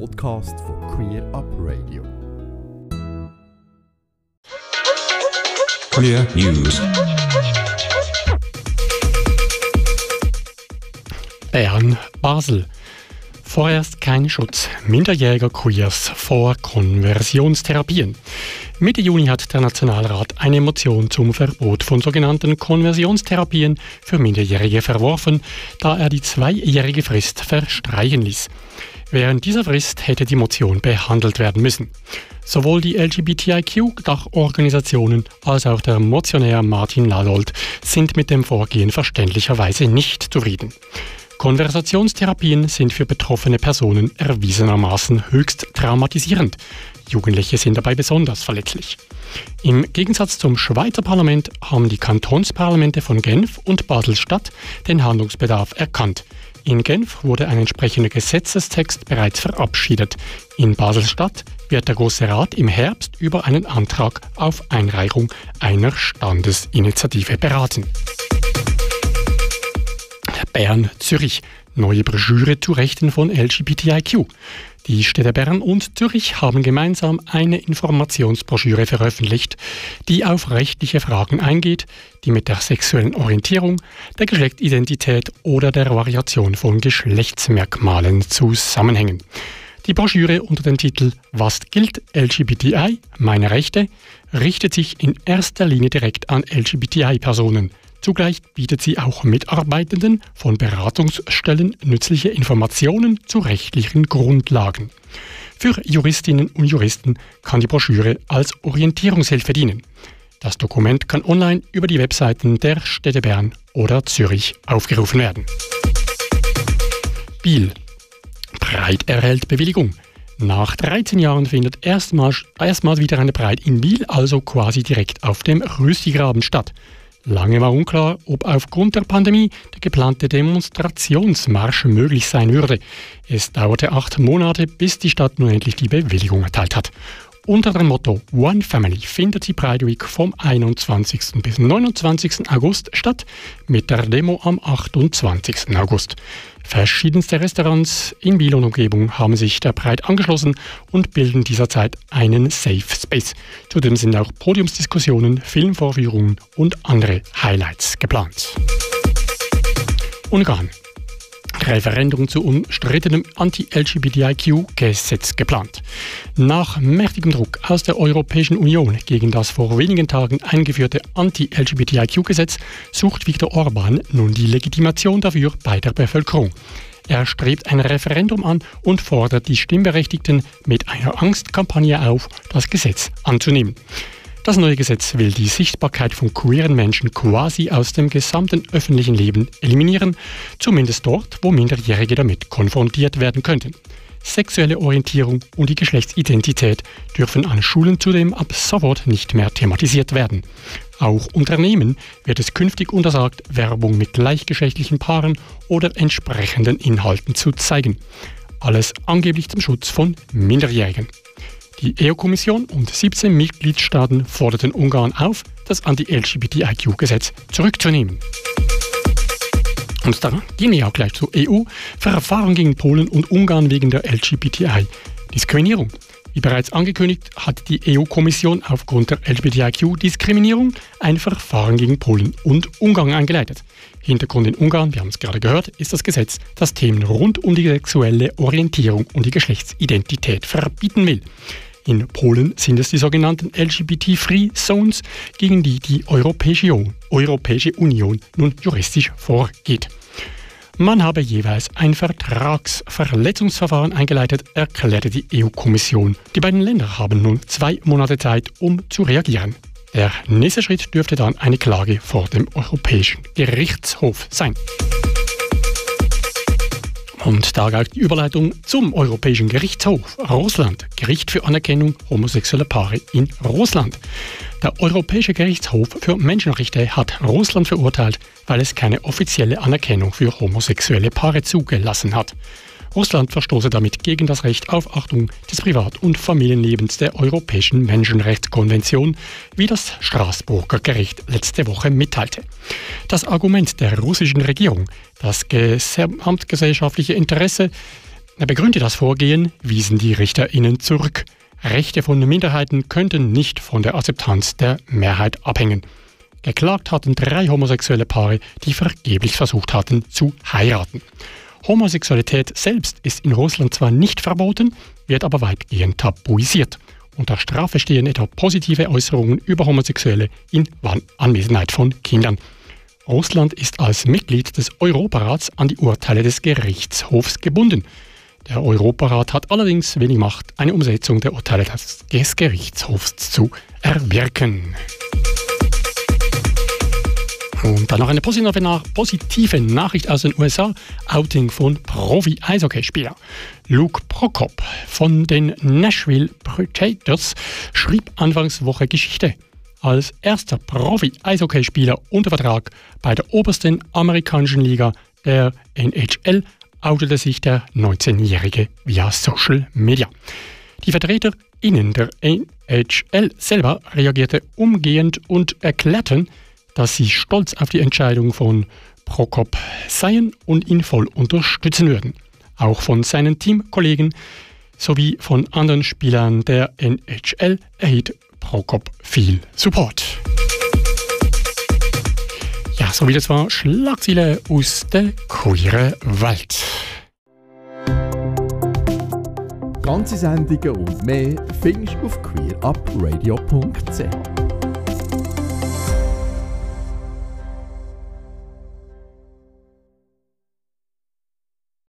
Podcast von Queer Up Radio. Queer News. Bern, Basel. Vorerst kein Schutz minderjähriger Queers vor Konversionstherapien. Mitte Juni hat der Nationalrat eine Motion zum Verbot von sogenannten Konversionstherapien für Minderjährige verworfen, da er die zweijährige Frist verstreichen ließ. Während dieser Frist hätte die Motion behandelt werden müssen. Sowohl die LGBTIQ-Dachorganisationen als auch der Motionär Martin Ladold sind mit dem Vorgehen verständlicherweise nicht zufrieden. Konversationstherapien sind für betroffene Personen erwiesenermaßen höchst traumatisierend. Jugendliche sind dabei besonders verletzlich. Im Gegensatz zum Schweizer Parlament haben die Kantonsparlamente von Genf und Basel-Stadt den Handlungsbedarf erkannt. In Genf wurde ein entsprechender Gesetzestext bereits verabschiedet. In Basel-Stadt wird der Große Rat im Herbst über einen Antrag auf Einreichung einer Standesinitiative beraten. Bern, Zürich. Neue Broschüre zu Rechten von LGBTIQ. Die Städte Bern und Zürich haben gemeinsam eine Informationsbroschüre veröffentlicht, die auf rechtliche Fragen eingeht, die mit der sexuellen Orientierung, der Geschlechtsidentität oder der Variation von Geschlechtsmerkmalen zusammenhängen. Die Broschüre unter dem Titel Was gilt LGBTI? Meine Rechte richtet sich in erster Linie direkt an LGBTI-Personen. Zugleich bietet sie auch Mitarbeitenden von Beratungsstellen nützliche Informationen zu rechtlichen Grundlagen. Für Juristinnen und Juristen kann die Broschüre als Orientierungshilfe dienen. Das Dokument kann online über die Webseiten der Städte Bern oder Zürich aufgerufen werden. Biel. Breit erhält Bewilligung. Nach 13 Jahren findet erstmals, erstmals wieder eine Breit in Biel, also quasi direkt auf dem Rüstigraben statt. Lange war unklar, ob aufgrund der Pandemie der geplante Demonstrationsmarsch möglich sein würde. Es dauerte acht Monate, bis die Stadt nun endlich die Bewilligung erteilt hat. Unter dem Motto One Family findet die Pride Week vom 21. bis 29. August statt, mit der Demo am 28. August. Verschiedenste Restaurants in Biel und Umgebung haben sich der Pride angeschlossen und bilden dieser einen Safe Space. Zudem sind auch Podiumsdiskussionen, Filmvorführungen und andere Highlights geplant. Ungarn. Referendum zu umstrittenem Anti-LGBTIQ-Gesetz geplant. Nach mächtigem Druck aus der Europäischen Union gegen das vor wenigen Tagen eingeführte Anti-LGBTIQ-Gesetz sucht Viktor Orban nun die Legitimation dafür bei der Bevölkerung. Er strebt ein Referendum an und fordert die Stimmberechtigten mit einer Angstkampagne auf, das Gesetz anzunehmen. Das neue Gesetz will die Sichtbarkeit von queeren Menschen quasi aus dem gesamten öffentlichen Leben eliminieren, zumindest dort, wo Minderjährige damit konfrontiert werden könnten. Sexuelle Orientierung und die Geschlechtsidentität dürfen an Schulen zudem ab sofort nicht mehr thematisiert werden. Auch Unternehmen wird es künftig untersagt, Werbung mit gleichgeschlechtlichen Paaren oder entsprechenden Inhalten zu zeigen. Alles angeblich zum Schutz von Minderjährigen. Die EU-Kommission und 17 Mitgliedstaaten forderten Ungarn auf, das Anti-LGBTIQ-Gesetz zurückzunehmen. Und dann gehen wir auch gleich zur EU. Verfahren gegen Polen und Ungarn wegen der LGBTI-Diskriminierung. Wie bereits angekündigt, hat die EU-Kommission aufgrund der LGBTIQ-Diskriminierung ein Verfahren gegen Polen und Ungarn eingeleitet. Hintergrund in Ungarn, wir haben es gerade gehört, ist das Gesetz, das Themen rund um die sexuelle Orientierung und die Geschlechtsidentität verbieten will. In Polen sind es die sogenannten LGBT-Free Zones, gegen die die Europäische Union, Europäische Union nun juristisch vorgeht. Man habe jeweils ein Vertragsverletzungsverfahren eingeleitet, erklärte die EU-Kommission. Die beiden Länder haben nun zwei Monate Zeit, um zu reagieren. Der nächste Schritt dürfte dann eine Klage vor dem Europäischen Gerichtshof sein. Und da galt die Überleitung zum Europäischen Gerichtshof. Russland. Gericht für Anerkennung homosexueller Paare in Russland. Der Europäische Gerichtshof für Menschenrechte hat Russland verurteilt, weil es keine offizielle Anerkennung für homosexuelle Paare zugelassen hat. Russland verstoße damit gegen das Recht auf Achtung des Privat- und Familienlebens der Europäischen Menschenrechtskonvention, wie das Straßburger Gericht letzte Woche mitteilte. Das Argument der russischen Regierung, das gesamtgesellschaftliche Interesse Er begründete das Vorgehen, wiesen die RichterInnen zurück. Rechte von Minderheiten könnten nicht von der Akzeptanz der Mehrheit abhängen. Geklagt hatten drei homosexuelle Paare, die vergeblich versucht hatten zu heiraten. Homosexualität selbst ist in Russland zwar nicht verboten, wird aber weitgehend tabuisiert. Unter Strafe stehen etwa positive Äußerungen über Homosexuelle in Anwesenheit von Kindern. Russland ist als Mitglied des Europarats an die Urteile des Gerichtshofs gebunden. Der Europarat hat allerdings wenig Macht, eine Umsetzung der Urteile des Gerichtshofs zu erwirken. Und dann noch eine positive Nachricht aus den USA. Outing von Profi-Eishockeyspieler. Luke Prokop von den Nashville Predators schrieb Anfangswoche Geschichte. Als erster Profi-Eishockeyspieler unter Vertrag bei der obersten amerikanischen Liga, der NHL, outete sich der 19-Jährige via Social Media. Die VertreterInnen der NHL selber reagierte umgehend und erklärten, dass sie stolz auf die Entscheidung von Prokop seien und ihn voll unterstützen würden. Auch von seinen Teamkollegen sowie von anderen Spielern der NHL erhielt Prokop viel Support. Ja, so wie das war Schlagziele aus der queeren Welt. Ganze Sendungen und mehr findest du auf queerupradio.ch.